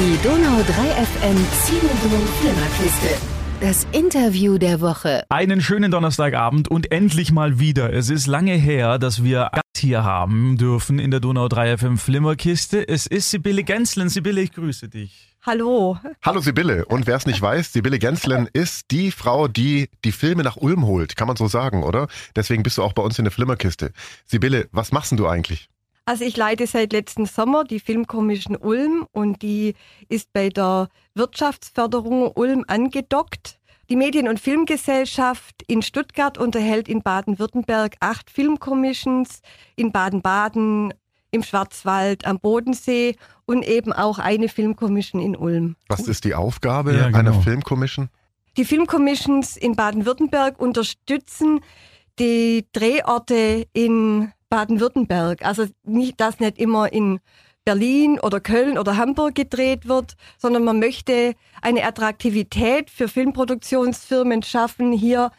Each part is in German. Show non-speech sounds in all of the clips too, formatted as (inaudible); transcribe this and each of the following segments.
Die Donau 3 FM Ziegelblumen Flimmerkiste. Das Interview der Woche. Einen schönen Donnerstagabend und endlich mal wieder. Es ist lange her, dass wir Gast hier haben dürfen in der Donau 3 FM Flimmerkiste. Es ist Sibylle Genslen. Sibylle, ich grüße dich. Hallo. Hallo Sibylle. Und wer es nicht weiß, Sibylle Genslen ist die Frau, die die Filme nach Ulm holt. Kann man so sagen, oder? Deswegen bist du auch bei uns in der Flimmerkiste. Sibylle, was machst denn du eigentlich? Also ich leite seit letzten Sommer die Filmkommission Ulm und die ist bei der Wirtschaftsförderung Ulm angedockt. Die Medien- und Filmgesellschaft in Stuttgart unterhält in Baden-Württemberg acht Filmcommissions, in Baden-Baden, im Schwarzwald, am Bodensee und eben auch eine Filmcommission in Ulm. Was ist die Aufgabe Ja, genau. einer Filmcommission? Die Filmcommissions in Baden-Württemberg unterstützen die Drehorte in Baden-Württemberg. Also nicht, dass nicht immer in Berlin oder Köln oder Hamburg gedreht wird, sondern man möchte eine Attraktivität für Filmproduktionsfirmen schaffen, hier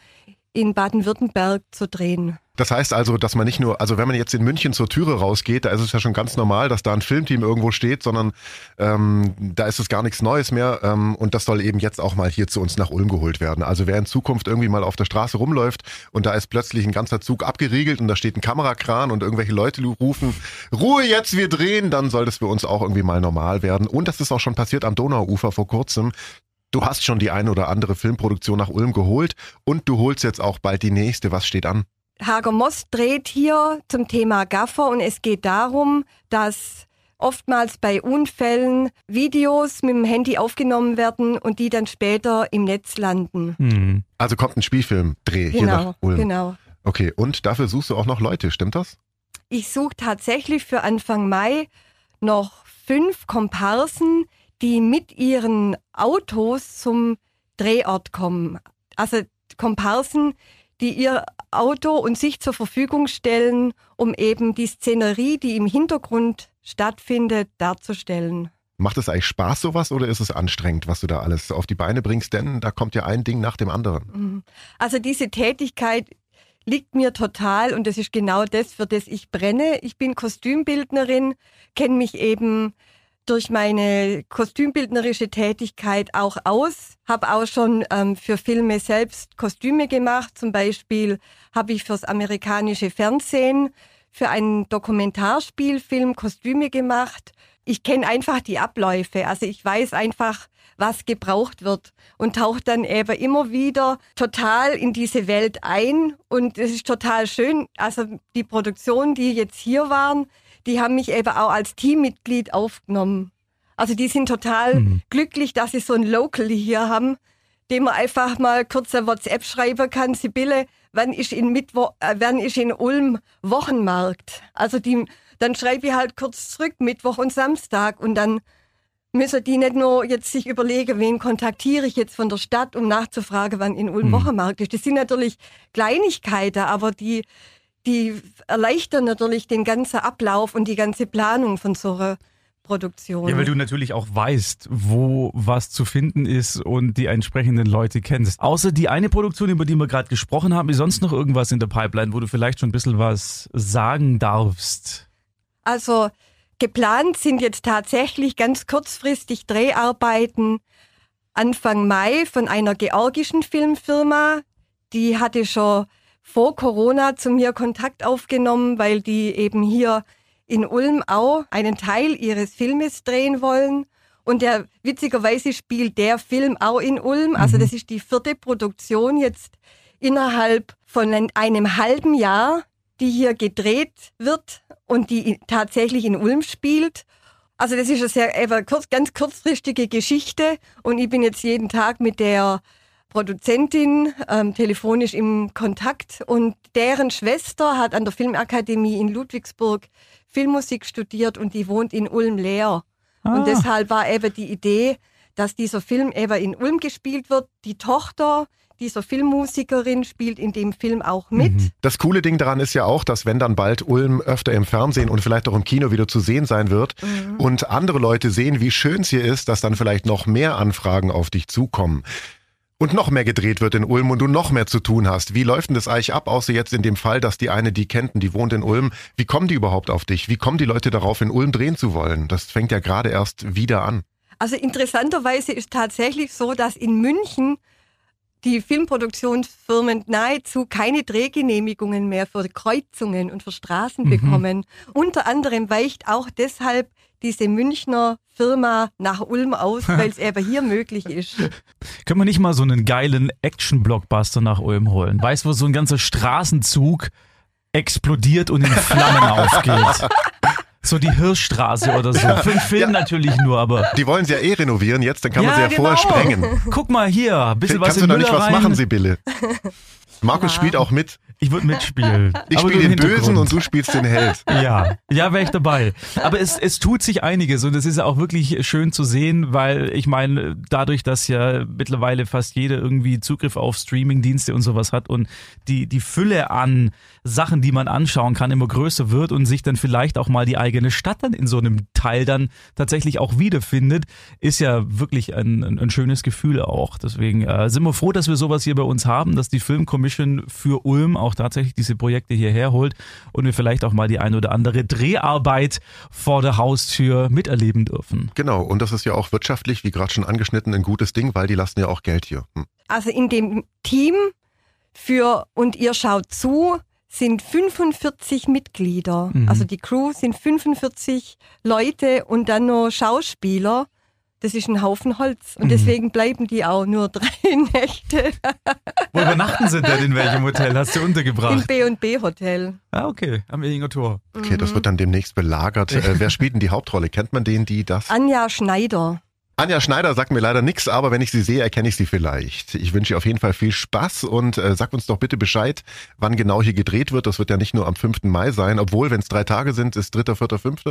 in Baden-Württemberg zu drehen. Das heißt also, dass man nicht nur, also wenn man jetzt in München zur Türe rausgeht, da ist es ja schon ganz normal, dass da ein Filmteam irgendwo steht, sondern ähm, da ist es gar nichts Neues mehr ähm, und das soll eben jetzt auch mal hier zu uns nach Ulm geholt werden. Also wer in Zukunft irgendwie mal auf der Straße rumläuft und da ist plötzlich ein ganzer Zug abgeriegelt und da steht ein Kamerakran und irgendwelche Leute rufen, Ruhe jetzt, wir drehen, dann soll das für uns auch irgendwie mal normal werden. Und das ist auch schon passiert am Donauufer vor kurzem. Du hast schon die eine oder andere Filmproduktion nach Ulm geholt und du holst jetzt auch bald die nächste. Was steht an? Hager Moss dreht hier zum Thema Gaffer und es geht darum, dass oftmals bei Unfällen Videos mit dem Handy aufgenommen werden und die dann später im Netz landen. Hm. Also kommt ein Spielfilmdreh hier nach Genau, Ulm. genau. Okay, und dafür suchst du auch noch Leute, stimmt das? Ich suche tatsächlich für Anfang Mai noch fünf Komparsen, die mit ihren Autos zum Drehort kommen. Also Komparsen, die ihr Auto und sich zur Verfügung stellen, um eben die Szenerie, die im Hintergrund stattfindet, darzustellen. Macht es eigentlich Spaß sowas oder ist es anstrengend, was du da alles auf die Beine bringst? Denn da kommt ja ein Ding nach dem anderen. Mhm. Also diese Tätigkeit liegt mir total und das ist genau das, für das ich brenne. Ich bin Kostümbildnerin, kenne mich eben durch meine kostümbildnerische Tätigkeit auch aus, habe auch schon ähm, für Filme selbst Kostüme gemacht. Zum Beispiel habe ich fürs amerikanische Fernsehen für einen Dokumentarspielfilm Kostüme gemacht. Ich kenne einfach die Abläufe. Also ich weiß einfach, was gebraucht wird und taucht dann eben immer wieder total in diese Welt ein. Und es ist total schön. Also die Produktionen, die jetzt hier waren, die haben mich eben auch als Teammitglied aufgenommen. Also die sind total Mhm. glücklich, dass sie so ein Local hier haben, dem man einfach mal kurz eine WhatsApp schreiben kann. Sibylle, wann ist in Mittwoch, äh, wann ist in Ulm Wochenmarkt? Also die, dann schreibe ich halt kurz zurück, Mittwoch und Samstag und dann müssen die nicht nur jetzt sich überlegen, wen kontaktiere ich jetzt von der Stadt, um nachzufragen, wann in Ulm Mhm. Wochenmarkt ist. Das sind natürlich Kleinigkeiten, aber die, die erleichtern natürlich den ganzen Ablauf und die ganze Planung von so einer Produktion. Ja, weil du natürlich auch weißt, wo was zu finden ist und die entsprechenden Leute kennst. Außer die eine Produktion, über die wir gerade gesprochen haben, ist sonst noch irgendwas in der Pipeline, wo du vielleicht schon ein bisschen was sagen darfst? Also geplant sind jetzt tatsächlich ganz kurzfristig Dreharbeiten Anfang Mai von einer georgischen Filmfirma. Die hatte schon vor Corona zu mir Kontakt aufgenommen, weil die eben hier in Ulm auch einen Teil ihres Filmes drehen wollen. Und der witzigerweise spielt der Film auch in Ulm. Also das ist die vierte Produktion jetzt innerhalb von ein- einem halben Jahr, die hier gedreht wird und die tatsächlich in Ulm spielt. Also das ist eine sehr kurz, ganz kurzfristige Geschichte und ich bin jetzt jeden Tag mit der Produzentin ähm, telefonisch im Kontakt und deren Schwester hat an der Filmakademie in Ludwigsburg Filmmusik studiert und die wohnt in Ulm-Leer. Ah. Und deshalb war eben die Idee, dass dieser Film eben in Ulm gespielt wird. Die Tochter dieser Filmmusikerin spielt in dem Film auch mit. Das coole Ding daran ist ja auch, dass wenn dann bald Ulm öfter im Fernsehen und vielleicht auch im Kino wieder zu sehen sein wird und andere Leute sehen, wie schön es hier ist, dass dann vielleicht noch mehr Anfragen auf dich zukommen. Und noch mehr gedreht wird in Ulm und du noch mehr zu tun hast. Wie läuft denn das eigentlich ab, außer jetzt in dem Fall, dass die eine, die kennt, und die wohnt in Ulm. Wie kommen die überhaupt auf dich? Wie kommen die Leute darauf, in Ulm drehen zu wollen? Das fängt ja gerade erst wieder an. Also interessanterweise ist tatsächlich so, dass in München die Filmproduktionsfirmen nahezu keine Drehgenehmigungen mehr für Kreuzungen und für Straßen mhm. bekommen. Unter anderem weicht auch deshalb diese Münchner Firma nach Ulm aus, (laughs) weil es eben hier möglich ist. Können wir nicht mal so einen geilen Action-Blockbuster nach Ulm holen? Weißt du, wo so ein ganzer Straßenzug explodiert und in Flammen (laughs) aufgeht? So die Hirschstraße oder so. Für den Film ja. natürlich nur, aber. Die wollen sie ja eh renovieren jetzt, dann kann man sie ja genau. vorher sprengen. Guck mal hier, ein bisschen Kannst was in du da nicht was machen, Sibylle? (laughs) Markus ja. spielt auch mit. Ich würde mitspielen. (laughs) Ich spiele den Bösen und du spielst den Held. (laughs) Ja, ja, wäre ich dabei. Aber es, es tut sich einiges und es ist ja auch wirklich schön zu sehen, weil ich meine, dadurch, dass ja mittlerweile fast jeder irgendwie Zugriff auf Streamingdienste und sowas hat und die, die Fülle an Sachen, die man anschauen kann, immer größer wird und sich dann vielleicht auch mal die eigene Stadt dann in so einem Teil dann tatsächlich auch wiederfindet, ist ja wirklich ein, ein, ein schönes Gefühl auch. Deswegen äh, sind wir froh, dass wir sowas hier bei uns haben, dass die Film Commission für Ulm auch tatsächlich diese Projekte hierher holt und wir vielleicht auch mal die ein oder andere Dreharbeit vor der Haustür miterleben dürfen. Genau, und das ist ja auch wirtschaftlich, wie gerade schon angeschnitten, ein gutes Ding, weil die lassen ja auch Geld hier. Hm. Also in dem Team für und ihr schaut zu, sind 45 Mitglieder. Mhm. Also die Crew sind 45 Leute und dann noch Schauspieler das ist ein Haufen Holz. Und mhm. deswegen bleiben die auch nur (laughs) drei Nächte. Wo übernachten sie denn? In welchem Hotel hast du untergebracht? Im B&B Hotel. Ah, okay. Am Ehinger Tor. Okay, das wird dann demnächst belagert. (laughs) äh, wer spielt denn die Hauptrolle? Kennt man den, die das? Anja Schneider. Anja Schneider sagt mir leider nichts, aber wenn ich sie sehe, erkenne ich sie vielleicht. Ich wünsche ihr auf jeden Fall viel Spaß und äh, sagt uns doch bitte Bescheid, wann genau hier gedreht wird. Das wird ja nicht nur am 5. Mai sein, obwohl, wenn es drei Tage sind, ist 3., 4., 5.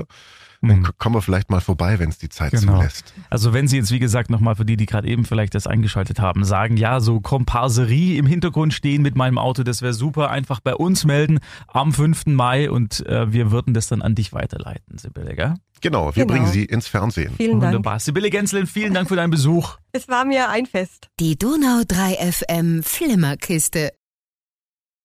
Dann mhm. kommen wir vielleicht mal vorbei, wenn es die Zeit genau. zulässt. Also wenn Sie jetzt, wie gesagt, nochmal für die, die gerade eben vielleicht das eingeschaltet haben, sagen, ja, so Komparserie im Hintergrund stehen mit meinem Auto, das wäre super, einfach bei uns melden am 5. Mai und äh, wir würden das dann an dich weiterleiten, Sibylle, gell? Genau, wir genau. bringen Sie ins Fernsehen. Vielen Dank. Wunderbar. Sibylle Gänzlin, vielen Dank für deinen Besuch. Es war mir ein Fest. Die Donau 3 FM Flimmerkiste.